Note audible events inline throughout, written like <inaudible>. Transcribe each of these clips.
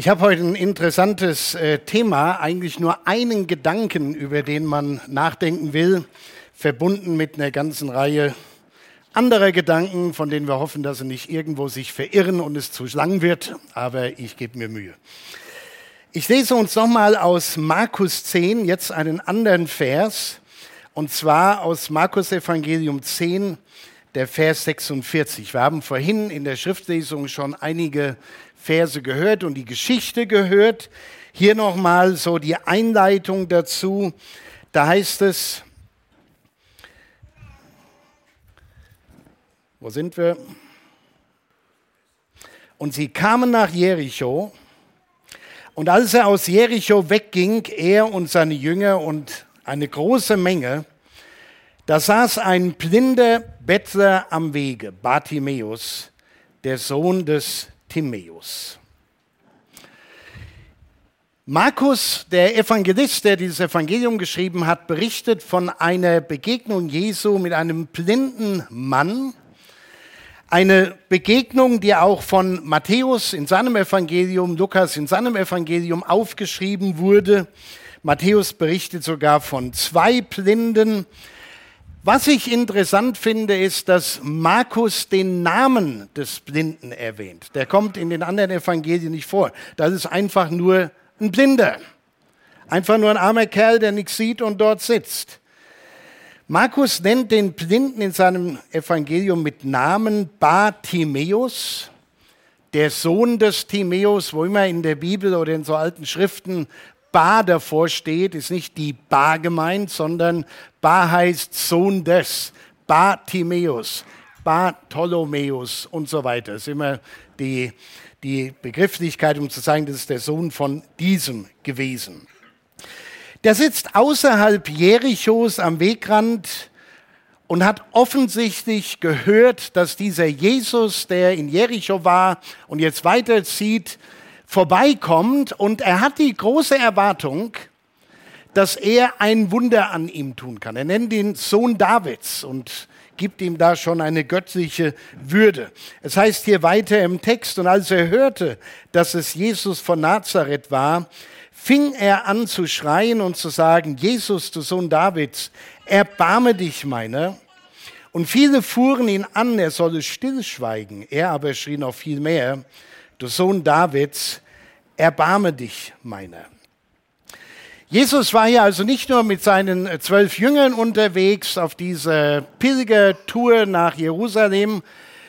Ich habe heute ein interessantes äh, Thema, eigentlich nur einen Gedanken, über den man nachdenken will, verbunden mit einer ganzen Reihe anderer Gedanken, von denen wir hoffen, dass sie nicht irgendwo sich verirren und es zu lang wird, aber ich gebe mir Mühe. Ich lese uns nochmal aus Markus 10 jetzt einen anderen Vers, und zwar aus Markus Evangelium 10, der Vers 46. Wir haben vorhin in der Schriftlesung schon einige Verse gehört und die Geschichte gehört. Hier nochmal so die Einleitung dazu. Da heißt es, wo sind wir? Und sie kamen nach Jericho. Und als er aus Jericho wegging, er und seine Jünger und eine große Menge, da saß ein blinder Bettler am Wege, Bartimäus, der Sohn des Timäus. Markus, der Evangelist, der dieses Evangelium geschrieben hat, berichtet von einer Begegnung Jesu mit einem blinden Mann. Eine Begegnung, die auch von Matthäus in seinem Evangelium, Lukas in seinem Evangelium aufgeschrieben wurde. Matthäus berichtet sogar von zwei Blinden. Was ich interessant finde, ist, dass Markus den Namen des Blinden erwähnt. Der kommt in den anderen Evangelien nicht vor. Das ist einfach nur ein Blinder. Einfach nur ein armer Kerl, der nichts sieht und dort sitzt. Markus nennt den Blinden in seinem Evangelium mit Namen Bartimäus, der Sohn des Timäus, wo immer in der Bibel oder in so alten Schriften Bar davor steht, ist nicht die Bar gemeint, sondern Bar heißt Sohn des, Bartimäus, Bartholomäus und so weiter. Das ist immer die, die Begrifflichkeit, um zu sagen, das ist der Sohn von diesem gewesen. Der sitzt außerhalb Jerichos am Wegrand und hat offensichtlich gehört, dass dieser Jesus, der in Jericho war und jetzt weiterzieht, vorbeikommt und er hat die große Erwartung, dass er ein Wunder an ihm tun kann. Er nennt ihn Sohn Davids und gibt ihm da schon eine göttliche Würde. Es heißt hier weiter im Text, und als er hörte, dass es Jesus von Nazareth war, fing er an zu schreien und zu sagen, Jesus, du Sohn Davids, erbarme dich meiner. Und viele fuhren ihn an, er solle stillschweigen. Er aber schrie noch viel mehr, du Sohn Davids, erbarme dich meiner. Jesus war ja also nicht nur mit seinen zwölf Jüngern unterwegs auf dieser Pilgertour nach Jerusalem,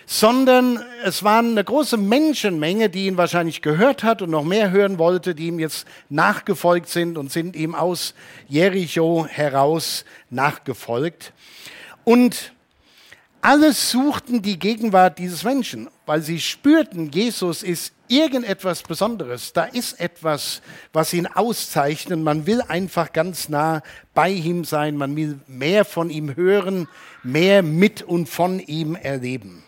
sondern es war eine große Menschenmenge, die ihn wahrscheinlich gehört hat und noch mehr hören wollte, die ihm jetzt nachgefolgt sind und sind ihm aus Jericho heraus nachgefolgt. Und alle suchten die Gegenwart dieses Menschen, weil sie spürten, Jesus ist irgendetwas Besonderes. Da ist etwas, was ihn auszeichnet. Man will einfach ganz nah bei ihm sein. Man will mehr von ihm hören, mehr mit und von ihm erleben.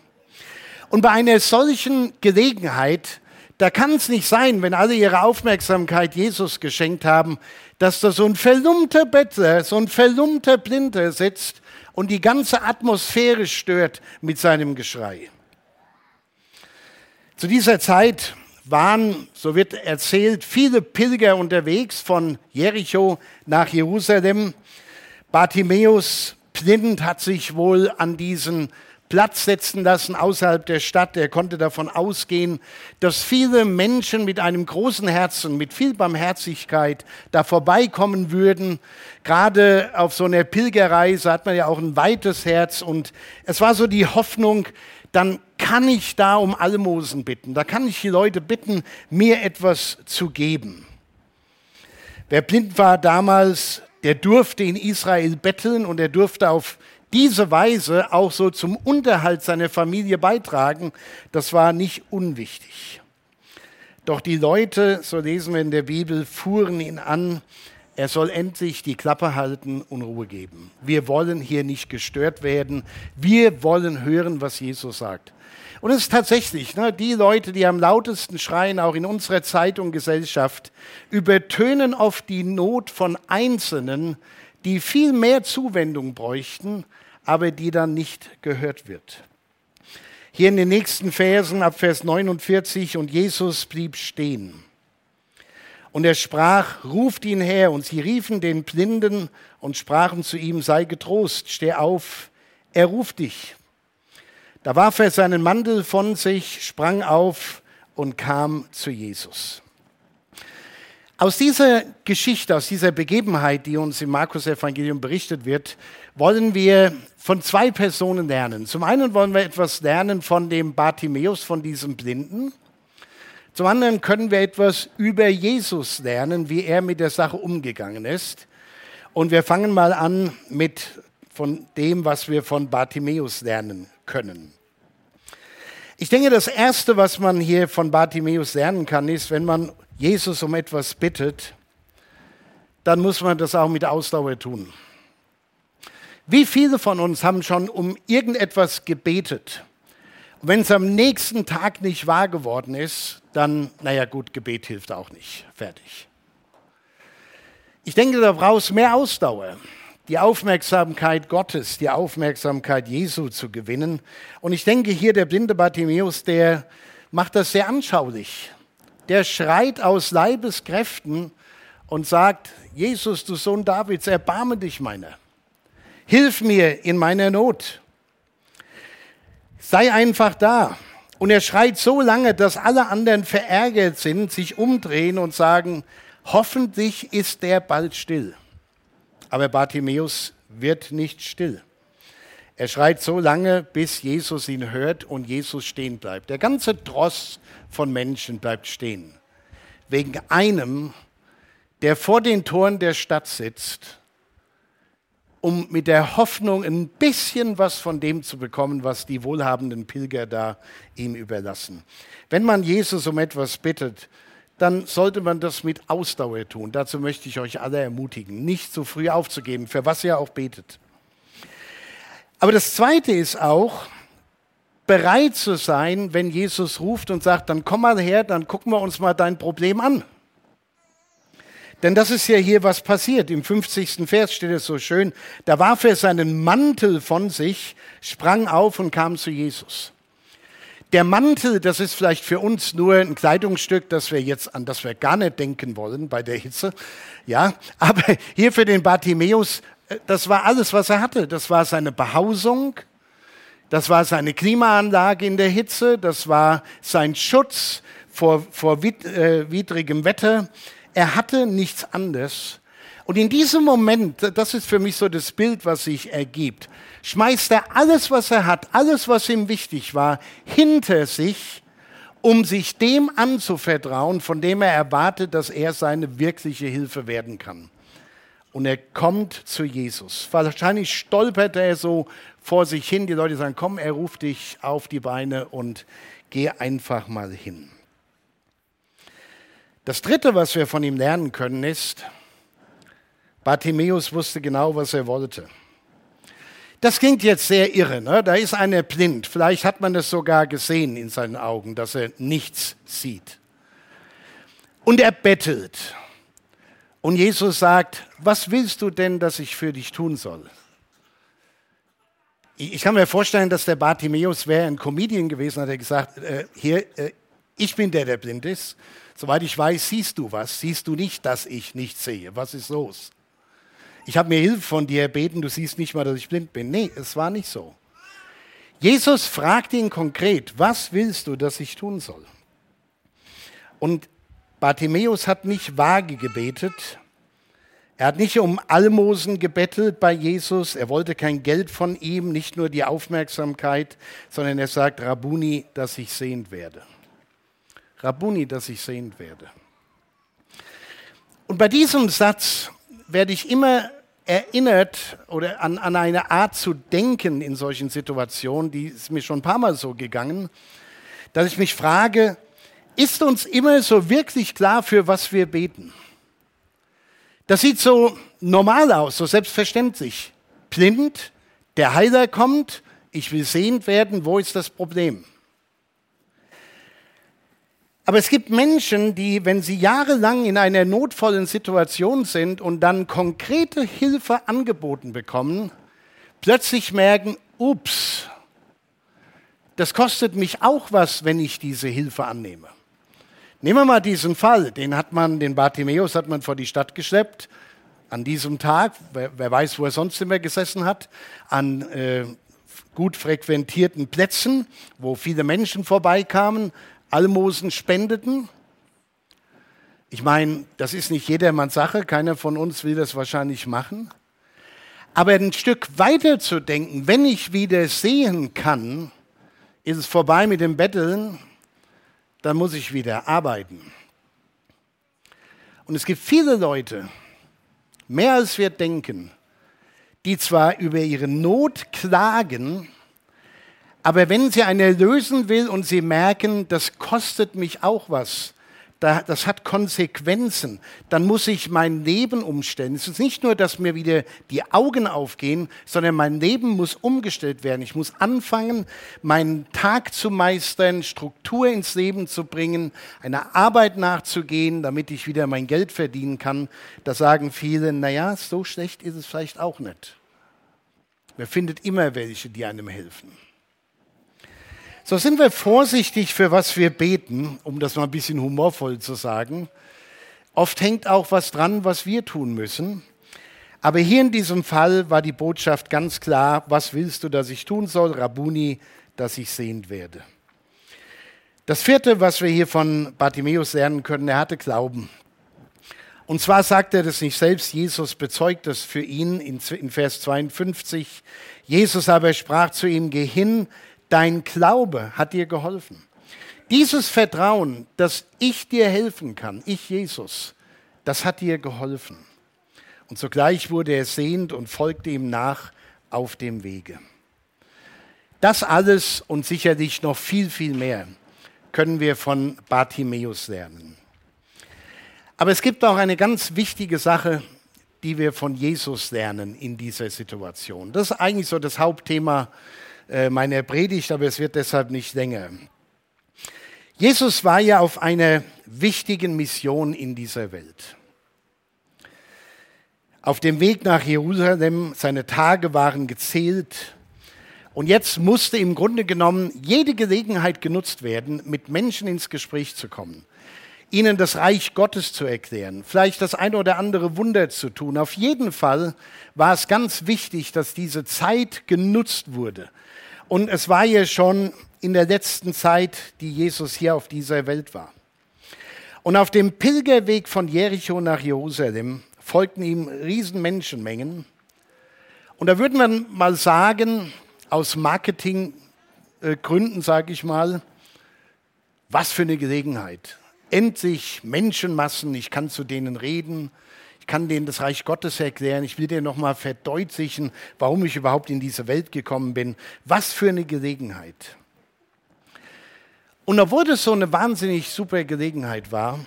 Und bei einer solchen Gelegenheit, da kann es nicht sein, wenn alle ihre Aufmerksamkeit Jesus geschenkt haben, dass da so ein verlumpter Bettler, so ein verlumpter Blinder sitzt und die ganze Atmosphäre stört mit seinem Geschrei. Zu dieser Zeit waren, so wird erzählt, viele Pilger unterwegs von Jericho nach Jerusalem. Bartimäus blind hat sich wohl an diesen Platz setzen lassen außerhalb der Stadt. Er konnte davon ausgehen, dass viele Menschen mit einem großen Herzen, mit viel Barmherzigkeit da vorbeikommen würden. Gerade auf so einer Pilgerreise hat man ja auch ein weites Herz und es war so die Hoffnung, dann kann ich da um Almosen bitten. Da kann ich die Leute bitten, mir etwas zu geben. Wer blind war damals, der durfte in Israel betteln und er durfte auf diese Weise auch so zum Unterhalt seiner Familie beitragen, das war nicht unwichtig. Doch die Leute, so lesen wir in der Bibel, fuhren ihn an, er soll endlich die Klappe halten und Ruhe geben. Wir wollen hier nicht gestört werden. Wir wollen hören, was Jesus sagt. Und es ist tatsächlich, ne, die Leute, die am lautesten schreien, auch in unserer Zeit und Gesellschaft, übertönen oft die Not von Einzelnen, die viel mehr Zuwendung bräuchten, aber die dann nicht gehört wird. Hier in den nächsten Versen ab Vers 49, und Jesus blieb stehen. Und er sprach, ruft ihn her. Und sie riefen den Blinden und sprachen zu ihm, sei getrost, steh auf, er ruft dich. Da warf er seinen Mantel von sich, sprang auf und kam zu Jesus. Aus dieser Geschichte, aus dieser Begebenheit, die uns im Markus-Evangelium berichtet wird, wollen wir von zwei Personen lernen. Zum einen wollen wir etwas lernen von dem Bartimäus, von diesem Blinden. Zum anderen können wir etwas über Jesus lernen, wie er mit der Sache umgegangen ist. Und wir fangen mal an mit von dem, was wir von Bartimäus lernen können. Ich denke, das Erste, was man hier von Bartimäus lernen kann, ist, wenn man Jesus um etwas bittet, dann muss man das auch mit Ausdauer tun. Wie viele von uns haben schon um irgendetwas gebetet? Und wenn es am nächsten Tag nicht wahr geworden ist, dann, naja gut, Gebet hilft auch nicht. Fertig. Ich denke, da brauchst mehr Ausdauer, die Aufmerksamkeit Gottes, die Aufmerksamkeit Jesu zu gewinnen. Und ich denke hier, der blinde Bartimäus, der macht das sehr anschaulich der schreit aus Leibeskräften und sagt, Jesus, du Sohn Davids, erbarme dich meiner. Hilf mir in meiner Not. Sei einfach da. Und er schreit so lange, dass alle anderen verärgert sind, sich umdrehen und sagen, hoffentlich ist der bald still. Aber Bartimäus wird nicht still. Er schreit so lange, bis Jesus ihn hört und Jesus stehen bleibt. Der ganze Dross von Menschen bleibt stehen. Wegen einem, der vor den Toren der Stadt sitzt, um mit der Hoffnung ein bisschen was von dem zu bekommen, was die wohlhabenden Pilger da ihm überlassen. Wenn man Jesus um etwas bittet, dann sollte man das mit Ausdauer tun. Dazu möchte ich euch alle ermutigen, nicht zu früh aufzugeben, für was ihr auch betet. Aber das Zweite ist auch, bereit zu sein, wenn Jesus ruft und sagt, dann komm mal her, dann gucken wir uns mal dein Problem an. Denn das ist ja hier, was passiert. Im 50. Vers steht es so schön, da warf er seinen Mantel von sich, sprang auf und kam zu Jesus. Der Mantel, das ist vielleicht für uns nur ein Kleidungsstück, das wir jetzt an das wir gar nicht denken wollen bei der Hitze. Ja, <laughs> aber hier für den Bartimäus, äh, das war alles, was er hatte. Das war seine Behausung, das war seine Klimaanlage in der Hitze, das war sein Schutz vor, vor äh, widrigem Wetter. Er hatte nichts anderes. Und in diesem Moment, das ist für mich so das Bild, was sich ergibt, schmeißt er alles, was er hat, alles, was ihm wichtig war, hinter sich, um sich dem anzuvertrauen, von dem er erwartet, dass er seine wirkliche Hilfe werden kann. Und er kommt zu Jesus. Wahrscheinlich stolpert er so vor sich hin. Die Leute sagen, komm, er ruft dich auf die Beine und geh einfach mal hin. Das Dritte, was wir von ihm lernen können, ist, Bartimäus wusste genau, was er wollte. Das klingt jetzt sehr irre. Ne? Da ist einer blind. Vielleicht hat man es sogar gesehen in seinen Augen, dass er nichts sieht. Und er bettelt. Und Jesus sagt, was willst du denn, dass ich für dich tun soll? Ich kann mir vorstellen, dass der Bartimäus wäre ein Comedian gewesen, hat er gesagt, äh, hier, äh, ich bin der, der blind ist. Soweit ich weiß, siehst du was. Siehst du nicht, dass ich nicht sehe? Was ist los? Ich habe mir Hilfe von dir erbeten, du siehst nicht mal, dass ich blind bin. Nee, es war nicht so. Jesus fragt ihn konkret, was willst du, dass ich tun soll? Und Bartimäus hat nicht vage gebetet, er hat nicht um Almosen gebettelt bei Jesus, er wollte kein Geld von ihm, nicht nur die Aufmerksamkeit, sondern er sagt, Rabuni, dass ich sehend werde. Rabuni, dass ich sehend werde. Und bei diesem Satz werde ich immer erinnert oder an, an eine Art zu denken in solchen Situationen, die ist mir schon ein paar Mal so gegangen, dass ich mich frage, ist uns immer so wirklich klar, für was wir beten? Das sieht so normal aus, so selbstverständlich. Blind, der Heiler kommt, ich will sehend werden, wo ist das Problem? Aber es gibt Menschen, die, wenn sie jahrelang in einer notvollen Situation sind und dann konkrete Hilfe angeboten bekommen, plötzlich merken, ups, das kostet mich auch was, wenn ich diese Hilfe annehme. Nehmen wir mal diesen Fall, den hat man, den Bartimäus hat man vor die Stadt geschleppt, an diesem Tag, wer, wer weiß, wo er sonst immer gesessen hat, an äh, gut frequentierten Plätzen, wo viele Menschen vorbeikamen, Almosen spendeten. Ich meine, das ist nicht jedermanns Sache, keiner von uns will das wahrscheinlich machen. Aber ein Stück weiter zu denken, wenn ich wieder sehen kann, ist es vorbei mit dem Betteln, dann muss ich wieder arbeiten. Und es gibt viele Leute, mehr als wir denken, die zwar über ihre Not klagen, aber wenn sie eine lösen will und sie merken, das kostet mich auch was, das hat Konsequenzen. Dann muss ich mein Leben umstellen. Es ist nicht nur, dass mir wieder die Augen aufgehen, sondern mein Leben muss umgestellt werden. Ich muss anfangen, meinen Tag zu meistern, Struktur ins Leben zu bringen, einer Arbeit nachzugehen, damit ich wieder mein Geld verdienen kann. Da sagen viele, naja, so schlecht ist es vielleicht auch nicht. Man findet immer welche, die einem helfen. So sind wir vorsichtig, für was wir beten, um das mal ein bisschen humorvoll zu sagen. Oft hängt auch was dran, was wir tun müssen. Aber hier in diesem Fall war die Botschaft ganz klar, was willst du, dass ich tun soll? Rabuni, dass ich sehend werde. Das vierte, was wir hier von Bartimäus lernen können, er hatte Glauben. Und zwar sagt er das nicht selbst, Jesus bezeugt das für ihn in, Vers 52. Jesus aber sprach zu ihm, geh hin, Dein Glaube hat dir geholfen. Dieses Vertrauen, dass ich dir helfen kann, ich Jesus, das hat dir geholfen. Und sogleich wurde er sehend und folgte ihm nach auf dem Wege. Das alles und sicherlich noch viel, viel mehr können wir von Bartimäus lernen. Aber es gibt auch eine ganz wichtige Sache, die wir von Jesus lernen in dieser Situation. Das ist eigentlich so das Hauptthema meiner Predigt, aber es wird deshalb nicht länger. Jesus war ja auf einer wichtigen Mission in dieser Welt. Auf dem Weg nach Jerusalem, seine Tage waren gezählt. Und jetzt musste im Grunde genommen jede Gelegenheit genutzt werden, mit Menschen ins Gespräch zu kommen, ihnen das Reich Gottes zu erklären, vielleicht das eine oder andere Wunder zu tun. Auf jeden Fall war es ganz wichtig, dass diese Zeit genutzt wurde, und es war ja schon in der letzten Zeit, die Jesus hier auf dieser Welt war. Und auf dem Pilgerweg von Jericho nach Jerusalem folgten ihm riesen Menschenmengen. Und da würde man mal sagen, aus Marketinggründen sage ich mal, was für eine Gelegenheit. Endlich Menschenmassen, ich kann zu denen reden, ich kann denen das Reich Gottes erklären. Ich will dir nochmal verdeutlichen, warum ich überhaupt in diese Welt gekommen bin. Was für eine Gelegenheit. Und obwohl das so eine wahnsinnig super Gelegenheit war,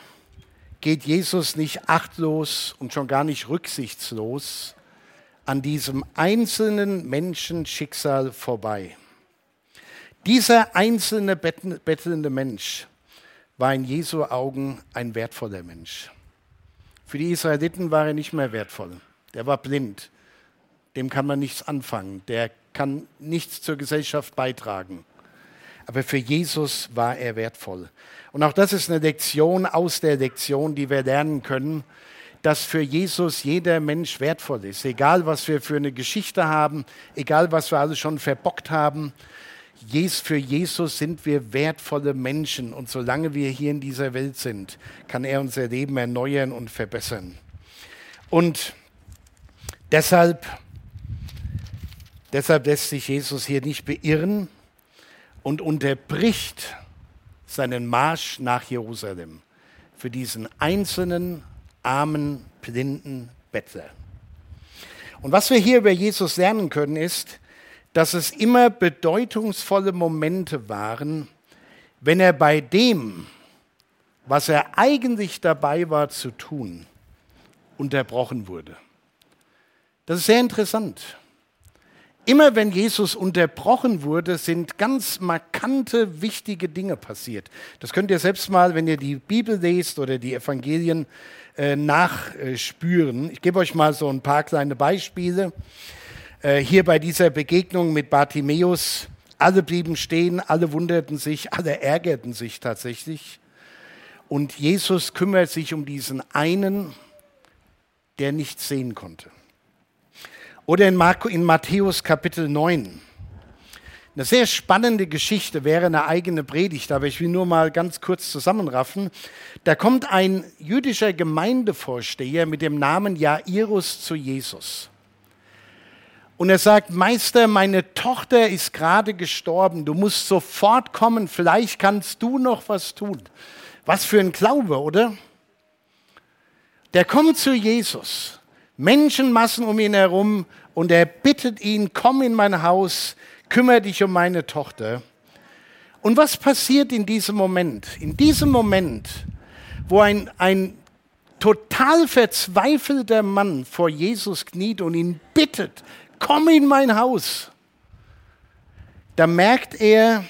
geht Jesus nicht achtlos und schon gar nicht rücksichtslos an diesem einzelnen Menschenschicksal vorbei. Dieser einzelne bettelnde Mensch war in Jesu Augen ein wertvoller Mensch. Für die Israeliten war er nicht mehr wertvoll. Der war blind. Dem kann man nichts anfangen. Der kann nichts zur Gesellschaft beitragen. Aber für Jesus war er wertvoll. Und auch das ist eine Lektion aus der Lektion, die wir lernen können, dass für Jesus jeder Mensch wertvoll ist. Egal, was wir für eine Geschichte haben, egal, was wir alles schon verbockt haben, für Jesus sind wir wertvolle Menschen und solange wir hier in dieser Welt sind, kann er unser Leben erneuern und verbessern. Und deshalb, deshalb lässt sich Jesus hier nicht beirren und unterbricht seinen Marsch nach Jerusalem für diesen einzelnen armen, blinden Bettler. Und was wir hier über Jesus lernen können, ist, dass es immer bedeutungsvolle Momente waren, wenn er bei dem, was er eigentlich dabei war zu tun, unterbrochen wurde. Das ist sehr interessant. Immer wenn Jesus unterbrochen wurde, sind ganz markante, wichtige Dinge passiert. Das könnt ihr selbst mal, wenn ihr die Bibel lest oder die Evangelien, äh, nachspüren. Ich gebe euch mal so ein paar kleine Beispiele. Äh, hier bei dieser Begegnung mit Bartimäus, alle blieben stehen, alle wunderten sich, alle ärgerten sich tatsächlich. Und Jesus kümmert sich um diesen einen, der nichts sehen konnte. Oder in, Marco, in Matthäus Kapitel 9. Eine sehr spannende Geschichte wäre eine eigene Predigt, aber ich will nur mal ganz kurz zusammenraffen. Da kommt ein jüdischer Gemeindevorsteher mit dem Namen Jairus zu Jesus. Und er sagt, Meister, meine Tochter ist gerade gestorben, du musst sofort kommen, vielleicht kannst du noch was tun. Was für ein Glaube, oder? Der kommt zu Jesus, Menschenmassen um ihn herum und er bittet ihn, komm in mein Haus, kümmere dich um meine Tochter. Und was passiert in diesem Moment? In diesem Moment, wo ein, ein total verzweifelter Mann vor Jesus kniet und ihn bittet, komm in mein Haus, da merkt er,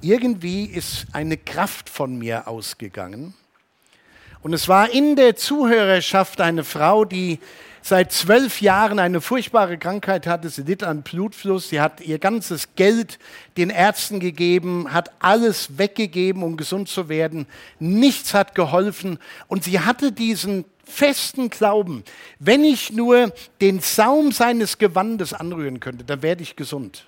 irgendwie ist eine Kraft von mir ausgegangen. Und es war in der Zuhörerschaft eine Frau, die seit zwölf Jahren eine furchtbare Krankheit hatte. Sie litt an Blutfluss. Sie hat ihr ganzes Geld den Ärzten gegeben, hat alles weggegeben, um gesund zu werden. Nichts hat geholfen. Und sie hatte diesen festen Glauben, wenn ich nur den Saum seines Gewandes anrühren könnte, dann werde ich gesund.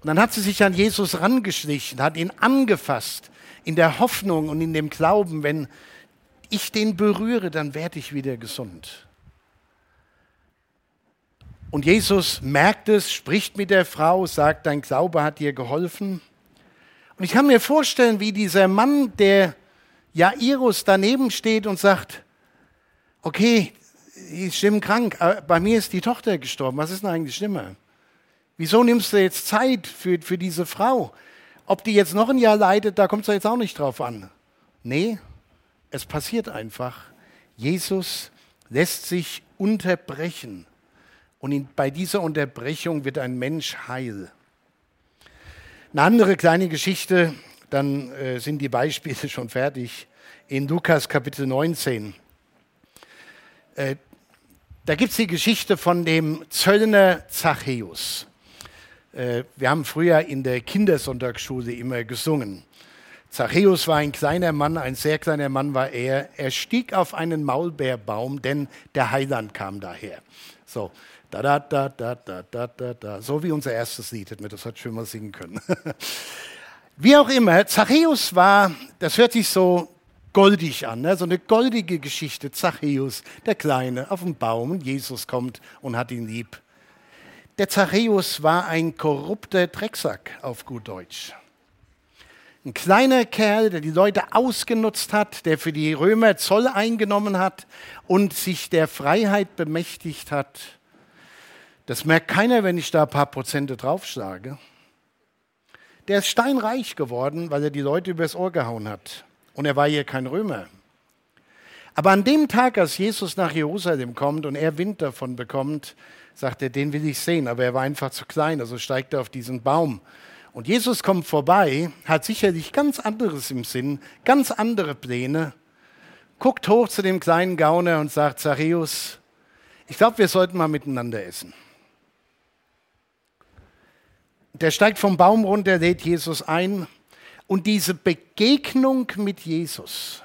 Und dann hat sie sich an Jesus rangeschlichen, hat ihn angefasst, in der Hoffnung und in dem Glauben, wenn ich den berühre, dann werde ich wieder gesund. Und Jesus merkt es, spricht mit der Frau, sagt, dein Glaube hat dir geholfen. Und ich kann mir vorstellen, wie dieser Mann, der Jairus daneben steht und sagt, okay, ich stimme krank, bei mir ist die Tochter gestorben, was ist denn eigentlich schlimmer? Wieso nimmst du jetzt Zeit für, für diese Frau? Ob die jetzt noch ein Jahr leidet, da kommt es jetzt auch nicht drauf an. Nee, es passiert einfach. Jesus lässt sich unterbrechen. Und in, bei dieser Unterbrechung wird ein Mensch heil. Eine andere kleine Geschichte, dann äh, sind die Beispiele <laughs> schon fertig. In Lukas Kapitel 19. Äh, da gibt es die Geschichte von dem Zöllner Zachäus. Äh, wir haben früher in der Kindersonntagsschule immer gesungen. Zachäus war ein kleiner Mann, ein sehr kleiner Mann war er. Er stieg auf einen Maulbeerbaum, denn der Heiland kam daher. So, da, da, da, da, da, da, da, da. So wie unser erstes Lied, hätten wir das heute schon mal singen können. <laughs> wie auch immer, Zachäus war, das hört sich so goldig an, ne? so eine goldige Geschichte. Zachäus, der Kleine, auf dem Baum und Jesus kommt und hat ihn lieb. Der Zachäus war ein korrupter Drecksack auf gut Deutsch. Ein kleiner Kerl, der die Leute ausgenutzt hat, der für die Römer Zoll eingenommen hat und sich der Freiheit bemächtigt hat. Das merkt keiner, wenn ich da ein paar Prozente draufschlage. Der ist steinreich geworden, weil er die Leute übers Ohr gehauen hat. Und er war hier kein Römer. Aber an dem Tag, als Jesus nach Jerusalem kommt und er Wind davon bekommt, sagt er, den will ich sehen. Aber er war einfach zu klein, also steigt er auf diesen Baum und Jesus kommt vorbei, hat sicherlich ganz anderes im Sinn, ganz andere Pläne, guckt hoch zu dem kleinen Gauner und sagt, Zachäus, ich glaube, wir sollten mal miteinander essen. Der steigt vom Baum runter, lädt Jesus ein. Und diese Begegnung mit Jesus,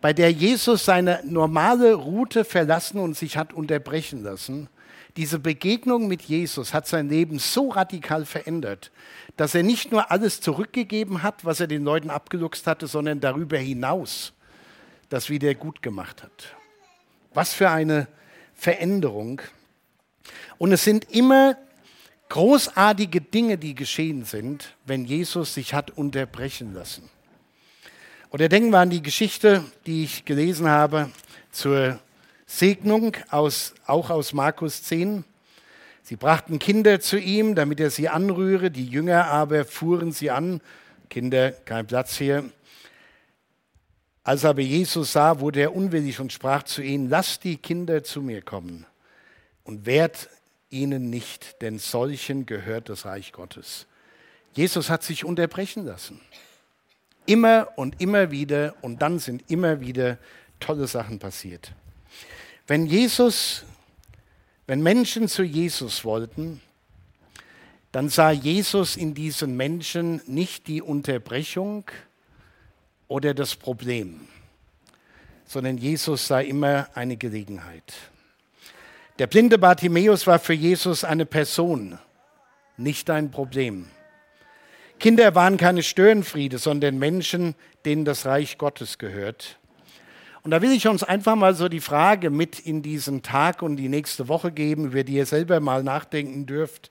bei der Jesus seine normale Route verlassen und sich hat unterbrechen lassen, diese Begegnung mit Jesus hat sein Leben so radikal verändert, dass er nicht nur alles zurückgegeben hat, was er den Leuten abgeluchst hatte, sondern darüber hinaus das wieder gut gemacht hat. Was für eine Veränderung. Und es sind immer großartige Dinge, die geschehen sind, wenn Jesus sich hat unterbrechen lassen. Oder denken wir an die Geschichte, die ich gelesen habe zur Segnung aus, auch aus Markus 10. Sie brachten Kinder zu ihm, damit er sie anrühre, die Jünger aber fuhren sie an. Kinder, kein Platz hier. Als aber Jesus sah, wurde er unwillig und sprach zu ihnen, lasst die Kinder zu mir kommen und wehrt ihnen nicht, denn solchen gehört das Reich Gottes. Jesus hat sich unterbrechen lassen. Immer und immer wieder und dann sind immer wieder tolle Sachen passiert. Wenn Jesus, wenn Menschen zu Jesus wollten, dann sah Jesus in diesen Menschen nicht die Unterbrechung, oder das Problem, sondern Jesus sah immer eine Gelegenheit. Der blinde Bartimäus war für Jesus eine Person, nicht ein Problem. Kinder waren keine Störenfriede, sondern Menschen, denen das Reich Gottes gehört. Und da will ich uns einfach mal so die Frage mit in diesen Tag und die nächste Woche geben, über die ihr selber mal nachdenken dürft.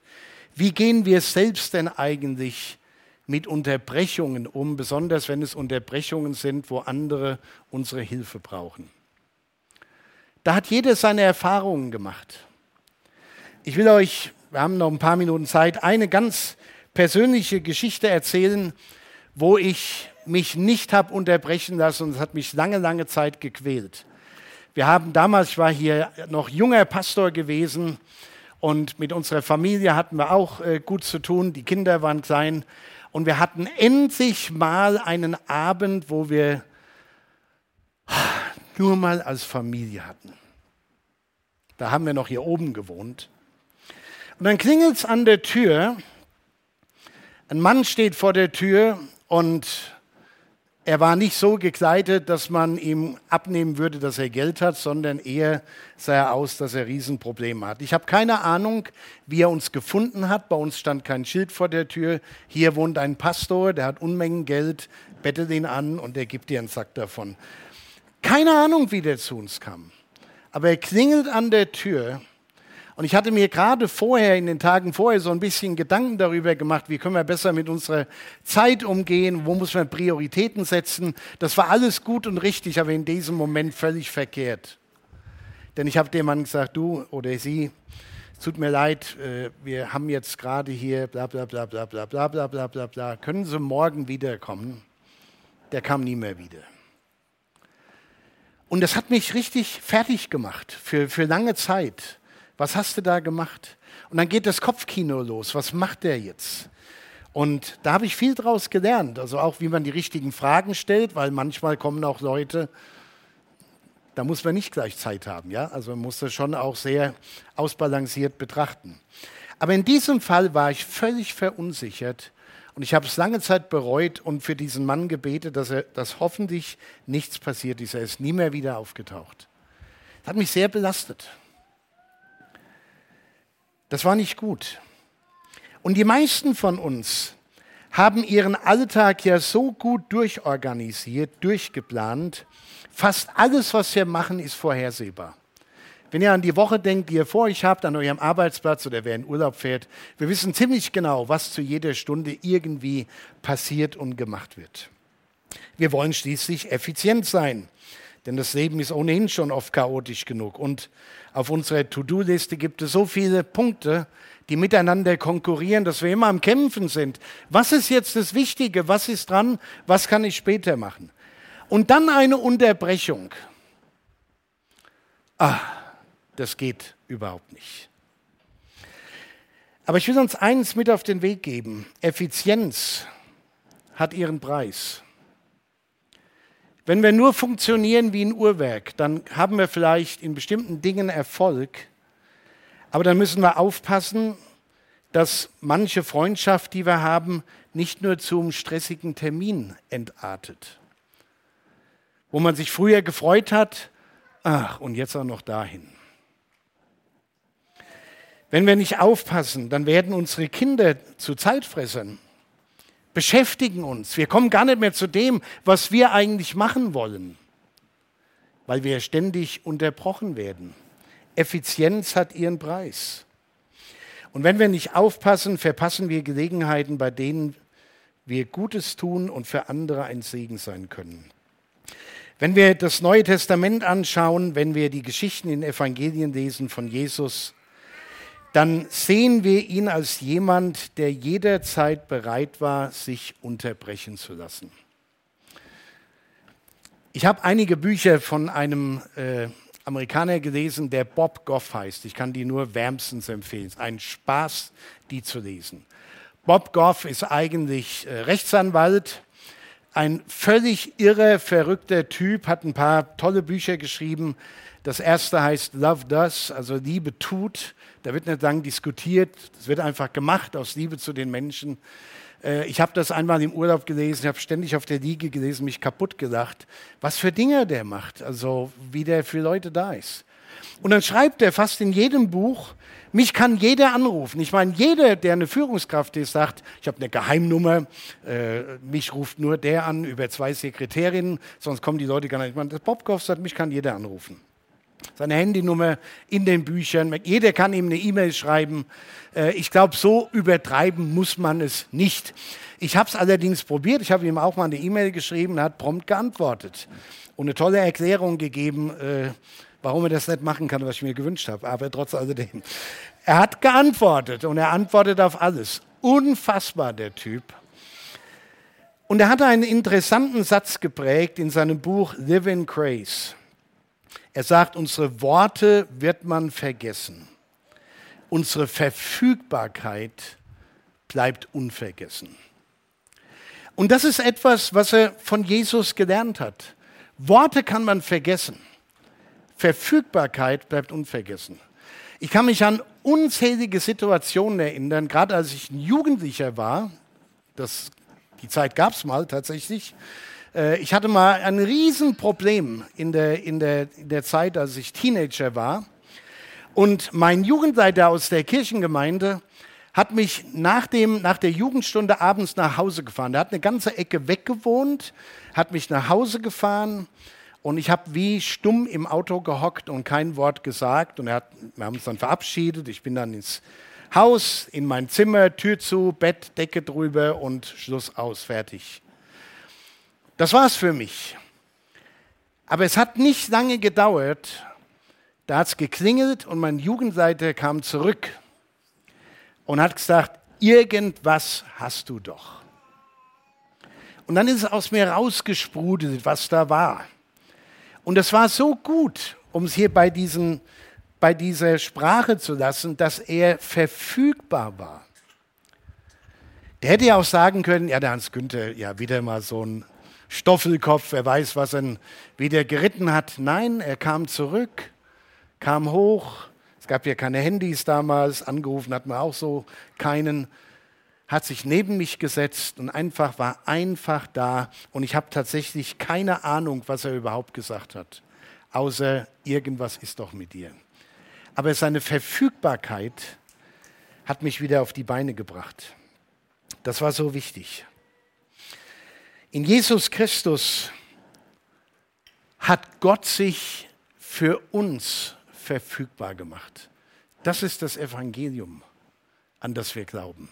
Wie gehen wir selbst denn eigentlich mit Unterbrechungen um, besonders wenn es Unterbrechungen sind, wo andere unsere Hilfe brauchen? Da hat jeder seine Erfahrungen gemacht. Ich will euch, wir haben noch ein paar Minuten Zeit, eine ganz persönliche Geschichte erzählen, wo ich mich nicht habe unterbrechen lassen und es hat mich lange, lange Zeit gequält. Wir haben damals, ich war hier noch junger Pastor gewesen und mit unserer Familie hatten wir auch äh, gut zu tun. Die Kinder waren klein und wir hatten endlich mal einen Abend, wo wir nur mal als Familie hatten. Da haben wir noch hier oben gewohnt. Und dann klingelt es an der Tür. Ein Mann steht vor der Tür und er war nicht so gekleidet, dass man ihm abnehmen würde, dass er Geld hat, sondern eher sah er aus, dass er Riesenprobleme hat. Ich habe keine Ahnung, wie er uns gefunden hat. Bei uns stand kein Schild vor der Tür. Hier wohnt ein Pastor, der hat Unmengen Geld, bettet ihn an und er gibt dir einen Sack davon. Keine Ahnung, wie der zu uns kam. Aber er klingelt an der Tür und ich hatte mir gerade vorher, in den Tagen vorher, so ein bisschen Gedanken darüber gemacht, wie können wir besser mit unserer Zeit umgehen, wo muss man Prioritäten setzen. Das war alles gut und richtig, aber in diesem Moment völlig verkehrt. Denn ich habe dem Mann gesagt, du oder sie, es tut mir leid, äh, wir haben jetzt gerade hier bla bla bla bla bla bla bla bla bla bla. Können Sie morgen wiederkommen? Der kam nie mehr wieder. Und das hat mich richtig fertig gemacht für, für lange Zeit. Was hast du da gemacht? Und dann geht das Kopfkino los. Was macht der jetzt? Und da habe ich viel draus gelernt. Also auch, wie man die richtigen Fragen stellt, weil manchmal kommen auch Leute, da muss man nicht gleich Zeit haben. Ja? Also man muss das schon auch sehr ausbalanciert betrachten. Aber in diesem Fall war ich völlig verunsichert und ich habe es lange Zeit bereut und für diesen Mann gebetet, dass, er, dass hoffentlich nichts passiert ist. Er ist nie mehr wieder aufgetaucht. Das hat mich sehr belastet. Das war nicht gut. Und die meisten von uns haben ihren Alltag ja so gut durchorganisiert, durchgeplant. Fast alles, was wir machen, ist vorhersehbar. Wenn ihr an die Woche denkt, die ihr vor euch habt, an eurem Arbeitsplatz oder wer in Urlaub fährt, wir wissen ziemlich genau, was zu jeder Stunde irgendwie passiert und gemacht wird. Wir wollen schließlich effizient sein, denn das Leben ist ohnehin schon oft chaotisch genug. Und auf unserer To-Do-Liste gibt es so viele Punkte, die miteinander konkurrieren, dass wir immer am Kämpfen sind. Was ist jetzt das Wichtige? Was ist dran? Was kann ich später machen? Und dann eine Unterbrechung. Ah, das geht überhaupt nicht. Aber ich will uns eins mit auf den Weg geben. Effizienz hat ihren Preis. Wenn wir nur funktionieren wie ein Uhrwerk, dann haben wir vielleicht in bestimmten Dingen Erfolg, aber dann müssen wir aufpassen, dass manche Freundschaft, die wir haben, nicht nur zum stressigen Termin entartet. Wo man sich früher gefreut hat, ach, und jetzt auch noch dahin. Wenn wir nicht aufpassen, dann werden unsere Kinder zu Zeitfressern beschäftigen uns. Wir kommen gar nicht mehr zu dem, was wir eigentlich machen wollen, weil wir ständig unterbrochen werden. Effizienz hat ihren Preis. Und wenn wir nicht aufpassen, verpassen wir Gelegenheiten, bei denen wir Gutes tun und für andere ein Segen sein können. Wenn wir das Neue Testament anschauen, wenn wir die Geschichten in Evangelien lesen von Jesus, dann sehen wir ihn als jemand, der jederzeit bereit war, sich unterbrechen zu lassen. Ich habe einige Bücher von einem äh, Amerikaner gelesen, der Bob Goff heißt. Ich kann die nur wärmstens empfehlen. Es ist ein Spaß, die zu lesen. Bob Goff ist eigentlich äh, Rechtsanwalt, ein völlig irre, verrückter Typ, hat ein paar tolle Bücher geschrieben. Das erste heißt Love Does, also Liebe tut. Da wird nicht lang diskutiert, es wird einfach gemacht aus Liebe zu den Menschen. Äh, ich habe das einmal im Urlaub gelesen, ich habe ständig auf der Liege gelesen, mich kaputt gedacht, was für Dinge der macht, also wie der für Leute da ist. Und dann schreibt er fast in jedem Buch, mich kann jeder anrufen. Ich meine, jeder, der eine Führungskraft ist, sagt, ich habe eine Geheimnummer, äh, mich ruft nur der an über zwei Sekretärinnen, sonst kommen die Leute gar nicht. Ich meine, das Bobkoff sagt, mich kann jeder anrufen. Seine Handynummer in den Büchern, jeder kann ihm eine E-Mail schreiben. Äh, ich glaube, so übertreiben muss man es nicht. Ich habe es allerdings probiert, ich habe ihm auch mal eine E-Mail geschrieben, er hat prompt geantwortet und eine tolle Erklärung gegeben, äh, warum er das nicht machen kann, was ich mir gewünscht habe. Aber trotz alledem. Er hat geantwortet und er antwortet auf alles. Unfassbar, der Typ. Und er hat einen interessanten Satz geprägt in seinem Buch Live in Grace. Er sagt, unsere Worte wird man vergessen. Unsere Verfügbarkeit bleibt unvergessen. Und das ist etwas, was er von Jesus gelernt hat. Worte kann man vergessen. Verfügbarkeit bleibt unvergessen. Ich kann mich an unzählige Situationen erinnern, gerade als ich ein Jugendlicher war, das, die Zeit gab es mal tatsächlich, äh, ich hatte mal ein Riesenproblem in der, in, der, in der Zeit, als ich Teenager war. Und mein Jugendleiter aus der Kirchengemeinde hat mich nach, dem, nach der Jugendstunde abends nach Hause gefahren. Er hat eine ganze Ecke weggewohnt, hat mich nach Hause gefahren und ich habe wie stumm im Auto gehockt und kein Wort gesagt. Und hat, wir haben uns dann verabschiedet. Ich bin dann ins Haus, in mein Zimmer, Tür zu, Bett, Decke drüber und Schluss aus, fertig. Das war's für mich. Aber es hat nicht lange gedauert. Da hat es geklingelt und mein Jugendleiter kam zurück und hat gesagt, irgendwas hast du doch. Und dann ist es aus mir rausgesprudelt, was da war. Und es war so gut, um es hier bei, diesen, bei dieser Sprache zu lassen, dass er verfügbar war. Der hätte ja auch sagen können, ja, der Hans Günther, ja, wieder mal so ein Stoffelkopf, wer weiß, was er wieder geritten hat. Nein, er kam zurück, kam hoch. Es gab ja keine Handys damals, angerufen hat man auch so keinen hat sich neben mich gesetzt und einfach war einfach da und ich habe tatsächlich keine Ahnung, was er überhaupt gesagt hat, außer irgendwas ist doch mit dir. Aber seine Verfügbarkeit hat mich wieder auf die Beine gebracht. Das war so wichtig. In Jesus Christus hat Gott sich für uns verfügbar gemacht. Das ist das Evangelium, an das wir glauben.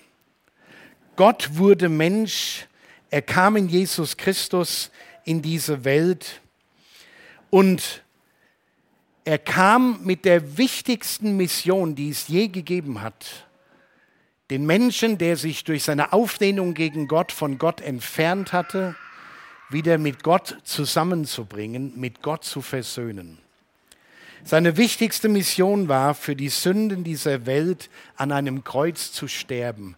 Gott wurde Mensch, er kam in Jesus Christus in diese Welt. Und er kam mit der wichtigsten Mission, die es je gegeben hat, den Menschen, der sich durch seine Auflehnung gegen Gott von Gott entfernt hatte, wieder mit Gott zusammenzubringen, mit Gott zu versöhnen. Seine wichtigste Mission war, für die Sünden dieser Welt an einem Kreuz zu sterben,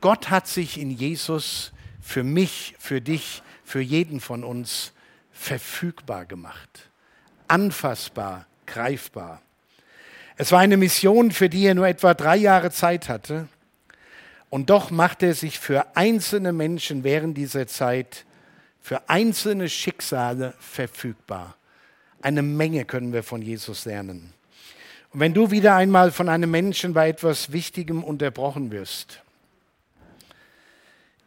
Gott hat sich in Jesus für mich, für dich, für jeden von uns verfügbar gemacht, anfassbar, greifbar. Es war eine Mission, für die er nur etwa drei Jahre Zeit hatte. Und doch machte er sich für einzelne Menschen während dieser Zeit, für einzelne Schicksale verfügbar. Eine Menge können wir von Jesus lernen. Und wenn du wieder einmal von einem Menschen bei etwas Wichtigem unterbrochen wirst,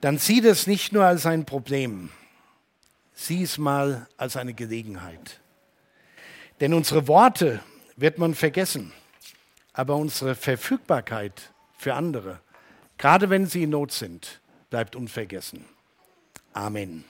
dann sieh das nicht nur als ein Problem, sieh es mal als eine Gelegenheit. Denn unsere Worte wird man vergessen, aber unsere Verfügbarkeit für andere, gerade wenn sie in Not sind, bleibt unvergessen. Amen.